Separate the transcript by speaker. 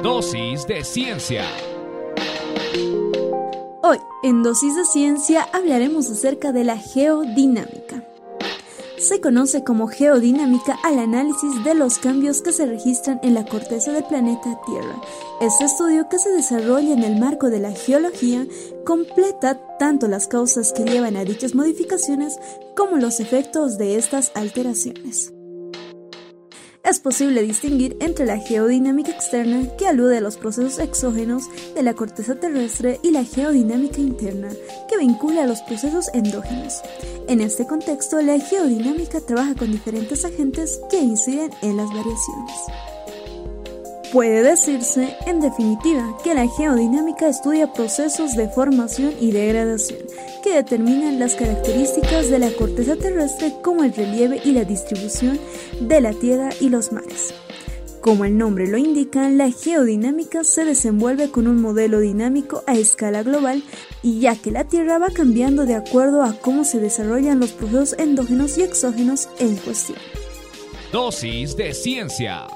Speaker 1: Dosis de ciencia.
Speaker 2: Hoy, en Dosis de Ciencia, hablaremos acerca de la geodinámica. Se conoce como geodinámica al análisis de los cambios que se registran en la corteza del planeta Tierra. Este estudio que se desarrolla en el marco de la geología completa tanto las causas que llevan a dichas modificaciones como los efectos de estas alteraciones es posible distinguir entre la geodinámica externa, que alude a los procesos exógenos de la corteza terrestre, y la geodinámica interna, que vincula a los procesos endógenos. En este contexto, la geodinámica trabaja con diferentes agentes que inciden en las variaciones. Puede decirse, en definitiva, que la geodinámica estudia procesos de formación y degradación que determinan las características de la corteza terrestre como el relieve y la distribución de la tierra y los mares. Como el nombre lo indica, la geodinámica se desenvuelve con un modelo dinámico a escala global y ya que la Tierra va cambiando de acuerdo a cómo se desarrollan los procesos endógenos y exógenos en cuestión.
Speaker 1: Dosis de ciencia.